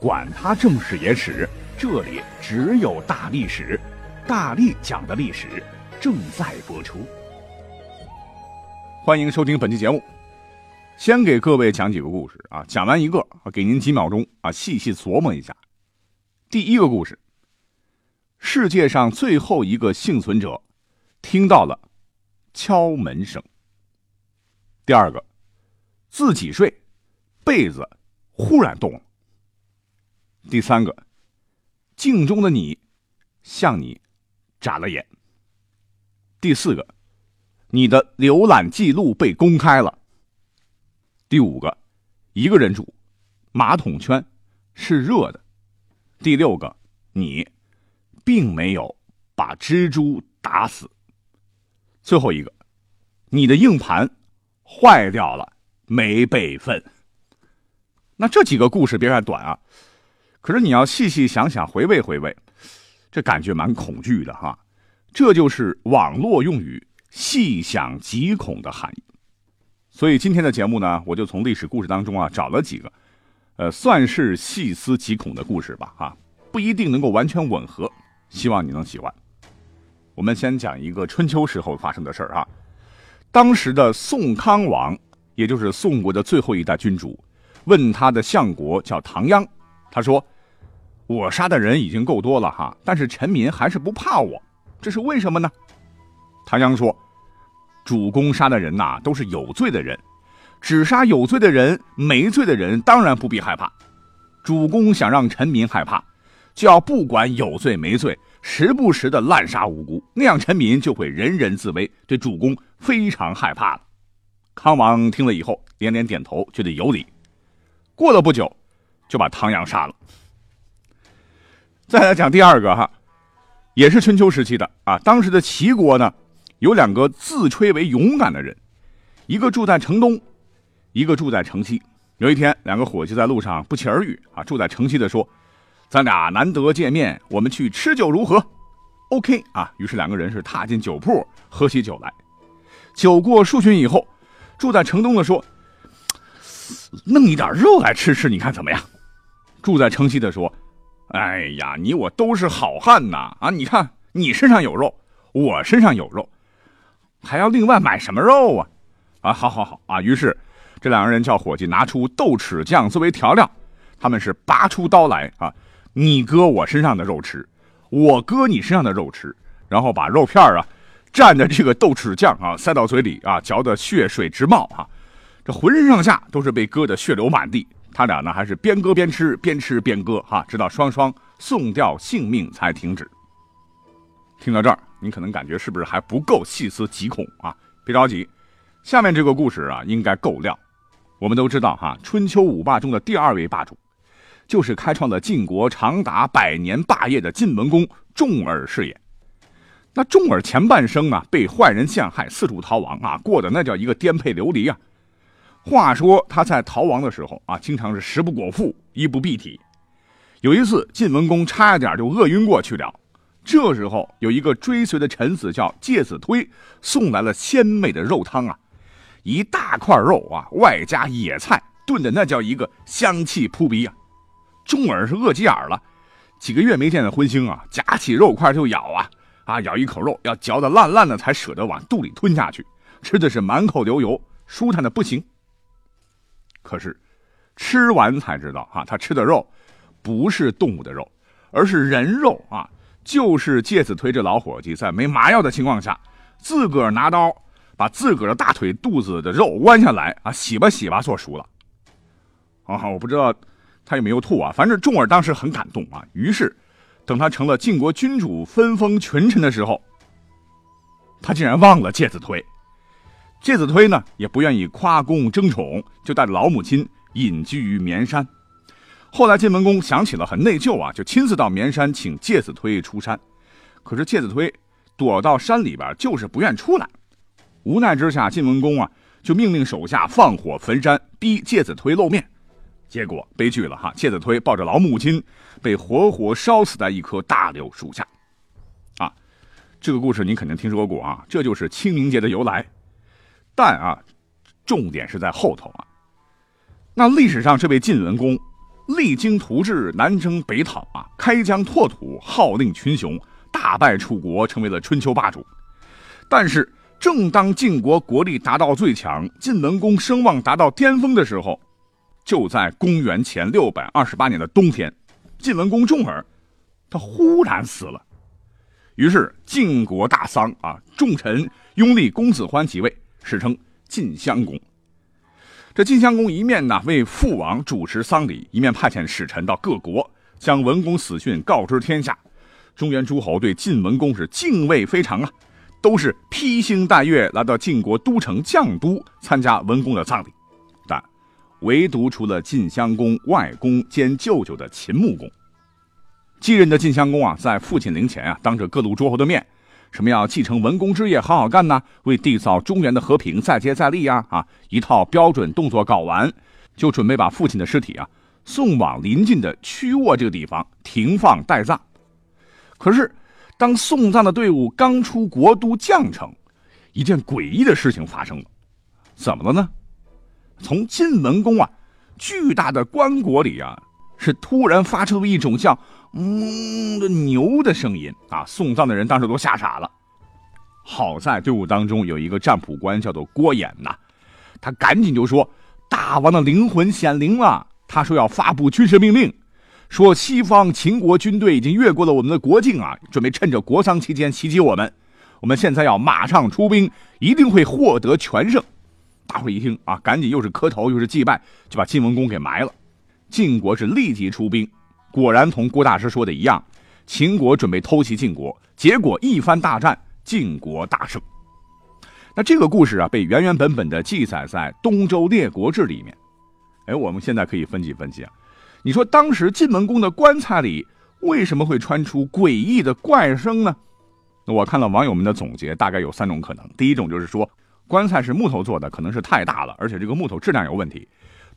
管他正史野史。这里只有大历史，大力讲的历史正在播出。欢迎收听本期节目。先给各位讲几个故事啊，讲完一个，给您几秒钟啊，细细琢磨一下。第一个故事：世界上最后一个幸存者听到了敲门声。第二个，自己睡，被子忽然动了。第三个。镜中的你，向你眨了眼。第四个，你的浏览记录被公开了。第五个，一个人住，马桶圈是热的。第六个，你并没有把蜘蛛打死。最后一个，你的硬盘坏掉了，没备份。那这几个故事别看短啊。可是你要细细想想，回味回味，这感觉蛮恐惧的哈。这就是网络用语“细想极恐”的含义。所以今天的节目呢，我就从历史故事当中啊找了几个，呃，算是细思极恐的故事吧哈，不一定能够完全吻合，希望你能喜欢。我们先讲一个春秋时候发生的事儿啊。当时的宋康王，也就是宋国的最后一代君主，问他的相国叫唐鞅，他说。我杀的人已经够多了哈，但是臣民还是不怕我，这是为什么呢？唐鞅说：“主公杀的人呐，都是有罪的人，只杀有罪的人，没罪的人当然不必害怕。主公想让臣民害怕，就要不管有罪没罪，时不时的滥杀无辜，那样臣民就会人人自危，对主公非常害怕了。”康王听了以后连连点头，觉得有理。过了不久，就把唐鞅杀了。再来讲第二个哈，也是春秋时期的啊。当时的齐国呢，有两个自吹为勇敢的人，一个住在城东，一个住在城西。有一天，两个伙计在路上不期而遇啊。住在城西的说：“咱俩难得见面，我们去吃酒如何？”OK 啊。于是两个人是踏进酒铺，喝起酒来。酒过数巡以后，住在城东的说：“弄一点肉来吃吃，你看怎么样？”住在城西的说。哎呀，你我都是好汉呐！啊，你看你身上有肉，我身上有肉，还要另外买什么肉啊？啊，好好好啊！于是这两个人叫伙计拿出豆豉酱作为调料，他们是拔出刀来啊，你割我身上的肉吃，我割你身上的肉吃，然后把肉片啊蘸着这个豆豉酱啊塞到嘴里啊，嚼得血水直冒啊，这浑身上下都是被割得血流满地。他俩呢还是边割边吃，边吃边割，哈，直到双双送掉性命才停止。听到这儿，你可能感觉是不是还不够细思极恐啊？别着急，下面这个故事啊应该够料。我们都知道哈，春秋五霸中的第二位霸主，就是开创了晋国长达百年霸业的晋文公重耳是也。那重耳前半生啊被坏人陷害，四处逃亡啊，过得那叫一个颠沛流离啊。话说他在逃亡的时候啊，经常是食不果腹，衣不蔽体。有一次，晋文公差一点就饿晕过去了。这时候，有一个追随的臣子叫介子推，送来了鲜美的肉汤啊，一大块肉啊，外加野菜炖的那叫一个香气扑鼻啊。重耳是饿急眼了，几个月没见的荤腥啊，夹起肉块就咬啊啊，咬一口肉要嚼得烂烂的才舍得往肚里吞下去，吃的是满口流油，舒坦的不行。可是，吃完才知道，啊，他吃的肉不是动物的肉，而是人肉啊！就是介子推这老伙计在没麻药的情况下，自个儿拿刀把自个儿的大腿肚子的肉剜下来啊，洗吧洗吧做熟了。啊，我不知道他有没有吐啊，反正重耳当时很感动啊。于是，等他成了晋国君主，分封群臣的时候，他竟然忘了介子推。介子推呢也不愿意夸功争宠，就带着老母亲隐居于绵山。后来晋文公想起了很内疚啊，就亲自到绵山请介子推出山。可是介子推躲到山里边，就是不愿出来。无奈之下，晋文公啊就命令手下放火焚山，逼介子推露面。结果悲剧了哈！介子推抱着老母亲，被活活烧死在一棵大柳树下。啊，这个故事您肯定听说过啊，这就是清明节的由来。但啊，重点是在后头啊。那历史上这位晋文公，励精图治，南征北讨啊，开疆拓土，号令群雄，大败楚国，成为了春秋霸主。但是，正当晋国国力达到最强，晋文公声望达到巅峰的时候，就在公元前六百二十八年的冬天，晋文公重耳，他忽然死了。于是晋国大丧啊，重臣拥立公子欢即位。史称晋襄公。这晋襄公一面呢为父王主持丧礼，一面派遣使臣到各国，将文公死讯告知天下。中原诸侯对晋文公是敬畏非常啊，都是披星戴月来到晋国都城绛都参加文公的葬礼。但唯独除了晋襄公外公兼舅舅的秦穆公，继任的晋襄公啊，在父亲陵前啊，当着各路诸侯的面。什么要继承文公之业，好好干呢？为缔造中原的和平再接再厉呀！啊，一套标准动作搞完，就准备把父亲的尸体啊送往临近的曲沃这个地方停放待葬。可是，当送葬的队伍刚出国都绛城，一件诡异的事情发生了。怎么了呢？从晋文公啊巨大的棺椁里啊，是突然发出了一种像……嗯，的牛的声音啊！送葬的人当时都吓傻了。好在队伍当中有一个占卜官，叫做郭衍呐，他赶紧就说：“大王的灵魂显灵了。”他说要发布军事命令，说西方秦国军队已经越过了我们的国境啊，准备趁着国丧期间袭击我们。我们现在要马上出兵，一定会获得全胜。大伙一听啊，赶紧又是磕头又是祭拜，就把晋文公给埋了。晋国是立即出兵。果然同郭大师说的一样，秦国准备偷袭晋国，结果一番大战，晋国大胜。那这个故事啊，被原原本本的记载在《东周列国志》里面。哎，我们现在可以分析分析啊，你说当时晋文公的棺材里为什么会传出诡异的怪声呢？那我看了网友们的总结，大概有三种可能。第一种就是说，棺材是木头做的，可能是太大了，而且这个木头质量有问题。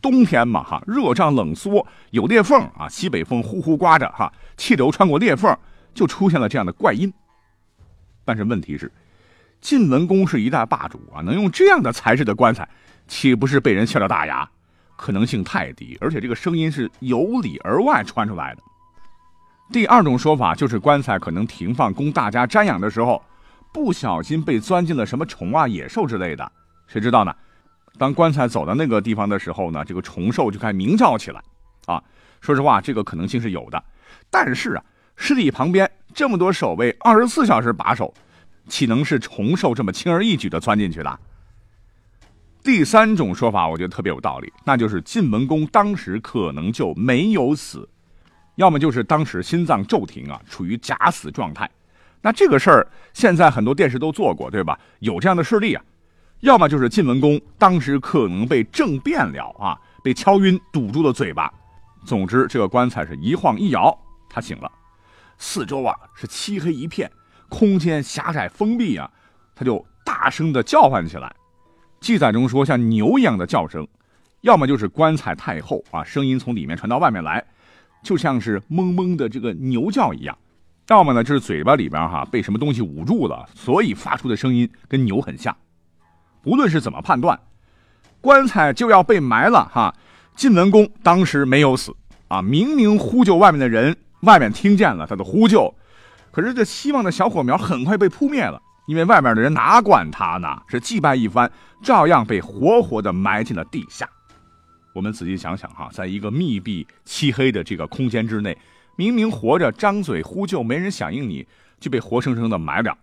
冬天嘛，哈，热胀冷缩，有裂缝啊，西北风呼呼刮着，哈，气流穿过裂缝，就出现了这样的怪音。但是问题是，晋文公是一代霸主啊，能用这样的材质的棺材，岂不是被人笑掉大牙？可能性太低，而且这个声音是由里而外传出来的。第二种说法就是棺材可能停放供大家瞻仰的时候，不小心被钻进了什么虫啊、野兽之类的，谁知道呢？当棺材走到那个地方的时候呢，这个虫兽就开始鸣叫起来，啊，说实话，这个可能性是有的。但是啊，尸体旁边这么多守卫，二十四小时把守，岂能是虫兽这么轻而易举的钻进去的？第三种说法，我觉得特别有道理，那就是晋文公当时可能就没有死，要么就是当时心脏骤停啊，处于假死状态。那这个事儿现在很多电视都做过，对吧？有这样的事例啊。要么就是晋文公当时可能被政变了啊，被敲晕，堵住了嘴巴。总之，这个棺材是一晃一摇，他醒了。四周啊是漆黑一片，空间狭窄封闭啊，他就大声的叫唤起来。记载中说像牛一样的叫声，要么就是棺材太厚啊，声音从里面传到外面来，就像是嗡嗡的这个牛叫一样；要么呢就是嘴巴里边哈被什么东西捂住了，所以发出的声音跟牛很像。无论是怎么判断，棺材就要被埋了哈。晋文公当时没有死啊，明明呼救外面的人，外面听见了他的呼救，可是这希望的小火苗很快被扑灭了，因为外面的人哪管他呢？是祭拜一番，照样被活活的埋进了地下。我们仔细想想哈，在一个密闭漆黑的这个空间之内，明明活着张嘴呼救没人响应，你就被活生生的埋了。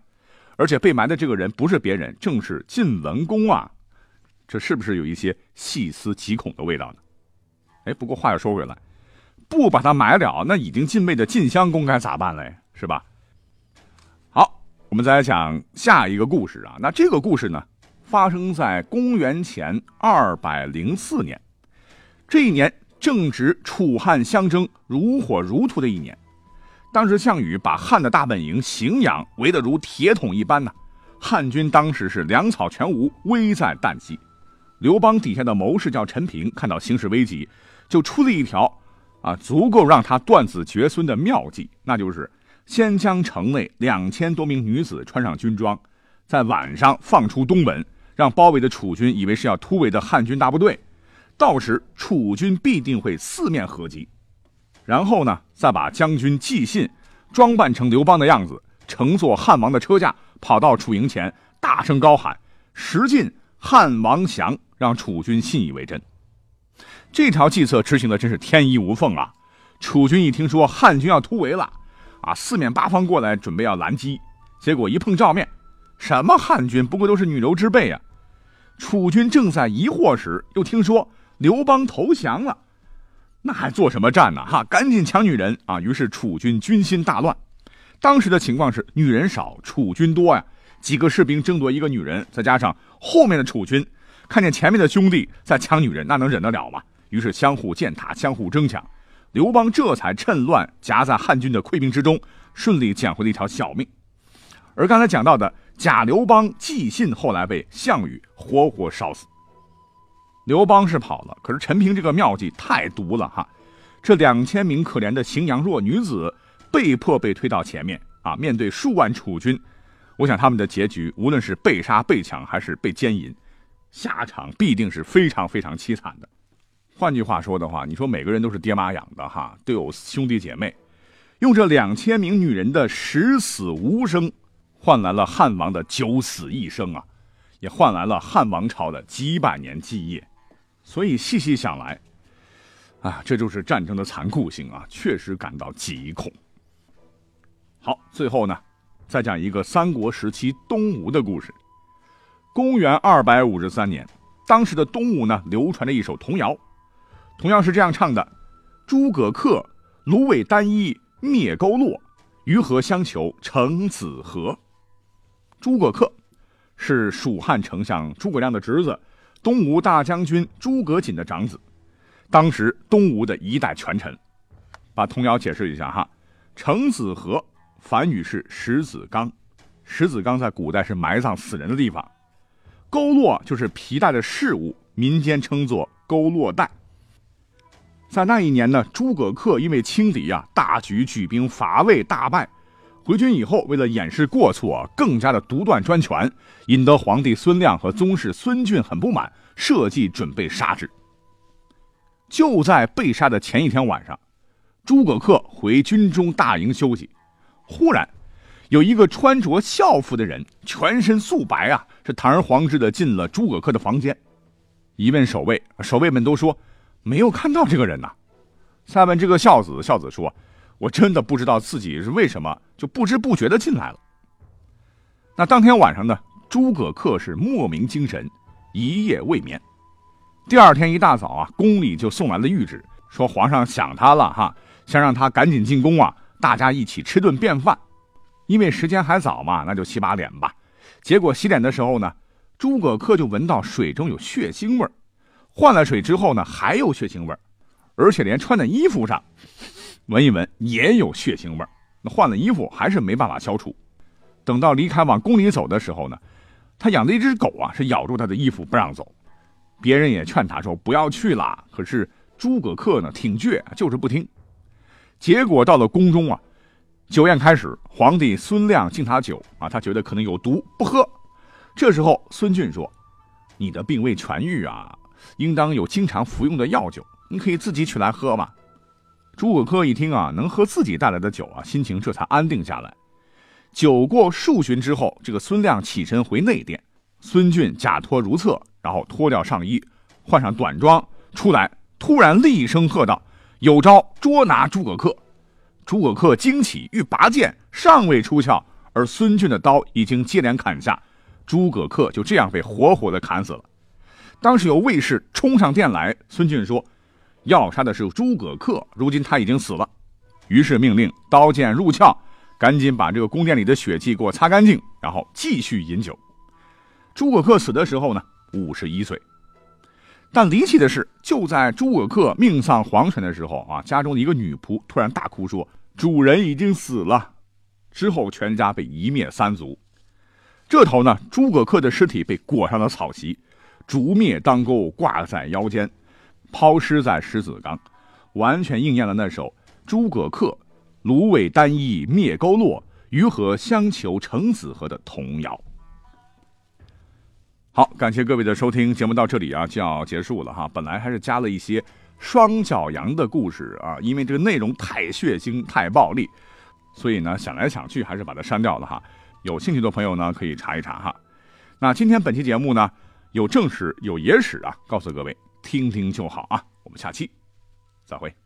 而且被埋的这个人不是别人，正是晋文公啊！这是不是有一些细思极恐的味道呢？哎，不过话又说回来，不把他埋了，那已经晋位的晋襄公该咋办嘞？是吧？好，我们再来讲下一个故事啊。那这个故事呢，发生在公元前二百零四年，这一年正值楚汉相争如火如荼的一年。当时项羽把汉的大本营荥阳围得如铁桶一般呢，汉军当时是粮草全无，危在旦夕。刘邦底下的谋士叫陈平，看到形势危急，就出了一条，啊，足够让他断子绝孙的妙计，那就是先将城内两千多名女子穿上军装，在晚上放出东门，让包围的楚军以为是要突围的汉军大部队，到时楚军必定会四面合击。然后呢，再把将军寄信装扮成刘邦的样子，乘坐汉王的车驾，跑到楚营前，大声高喊：“石进，汉王降！”让楚军信以为真。这条计策执行的真是天衣无缝啊！楚军一听说汉军要突围了，啊，四面八方过来准备要拦击，结果一碰照面，什么汉军不过都是女柔之辈啊！楚军正在疑惑时，又听说刘邦投降了，那还做什么战呢？哈，赶紧抢女人啊！于是楚军军心大乱。当时的情况是，女人少，楚军多呀，几个士兵争夺一个女人，再加上后面的楚军。看见前面的兄弟在抢女人，那能忍得了吗？于是相互践踏，相互争抢。刘邦这才趁乱夹在汉军的溃兵之中，顺利捡回了一条小命。而刚才讲到的假刘邦寄信，后来被项羽活活烧死。刘邦是跑了，可是陈平这个妙计太毒了哈！这两千名可怜的荥阳弱女子被迫被推到前面啊，面对数万楚军，我想他们的结局，无论是被杀、被抢，还是被奸淫。下场必定是非常非常凄惨的。换句话说的话，你说每个人都是爹妈养的哈，都有兄弟姐妹，用这两千名女人的十死无生，换来了汉王的九死一生啊，也换来了汉王朝的几百年基业。所以细细想来，啊，这就是战争的残酷性啊，确实感到极恐。好，最后呢，再讲一个三国时期东吴的故事。公元二百五十三年，当时的东吴呢，流传着一首童谣，童谣是这样唱的：“诸葛恪，芦苇单衣灭勾落，鱼和相求成子河。”诸葛恪是蜀汉丞相诸葛亮的侄子，东吴大将军诸葛瑾的长子，当时东吴的一代权臣。把童谣解释一下哈，程子河梵语是石子缸，石子缸在古代是埋葬死人的地方。勾络就是皮带的饰物，民间称作勾络带。在那一年呢，诸葛恪因为轻敌啊，大举举兵伐魏，大败。回军以后，为了掩饰过错，更加的独断专权，引得皇帝孙亮和宗室孙峻很不满，设计准备杀之。就在被杀的前一天晚上，诸葛恪回军中大营休息，忽然。有一个穿着校服的人，全身素白啊，是堂而皇之的进了诸葛恪的房间。一问守卫，守卫们都说没有看到这个人呐。再问这个孝子，孝子说：“我真的不知道自己是为什么就不知不觉的进来了。”那当天晚上呢，诸葛恪是莫名精神，一夜未眠。第二天一大早啊，宫里就送来了谕旨，说皇上想他了哈，想让他赶紧进宫啊，大家一起吃顿便饭。因为时间还早嘛，那就洗把脸吧。结果洗脸的时候呢，诸葛恪就闻到水中有血腥味儿。换了水之后呢，还有血腥味儿，而且连穿的衣服上闻一闻也有血腥味。那换了衣服还是没办法消除。等到离开往宫里走的时候呢，他养的一只狗啊是咬住他的衣服不让走。别人也劝他说不要去了，可是诸葛恪呢挺倔，就是不听。结果到了宫中啊。酒宴开始，皇帝孙亮敬他酒啊，他觉得可能有毒，不喝。这时候孙峻说：“你的病未痊愈啊，应当有经常服用的药酒，你可以自己取来喝嘛。”诸葛恪一听啊，能喝自己带来的酒啊，心情这才安定下来。酒过数巡之后，这个孙亮起身回内殿，孙峻假托如厕，然后脱掉上衣，换上短装出来，突然厉声喝道：“有招捉拿诸葛恪！”诸葛恪惊起，欲拔剑，尚未出鞘，而孙峻的刀已经接连砍下，诸葛恪就这样被活活的砍死了。当时有卫士冲上殿来，孙峻说：“要杀的是诸葛恪，如今他已经死了。”于是命令刀剑入鞘，赶紧把这个宫殿里的血迹给我擦干净，然后继续饮酒。诸葛恪死的时候呢，五十一岁。但离奇的是，就在诸葛恪命丧黄泉的时候啊，家中的一个女仆突然大哭说：“主人已经死了。之后全家被一灭三族。这头呢，诸葛恪的尸体被裹上了草席，竹篾当钩挂在腰间，抛尸在石子冈，完全应验了那首“诸葛恪，芦苇单衣灭钩落，鱼和相求成子河”的童谣。好，感谢各位的收听，节目到这里啊就要结束了哈。本来还是加了一些双脚羊的故事啊，因为这个内容太血腥、太暴力，所以呢想来想去还是把它删掉了哈。有兴趣的朋友呢可以查一查哈。那今天本期节目呢有正史有野史啊，告诉各位听听就好啊。我们下期再会。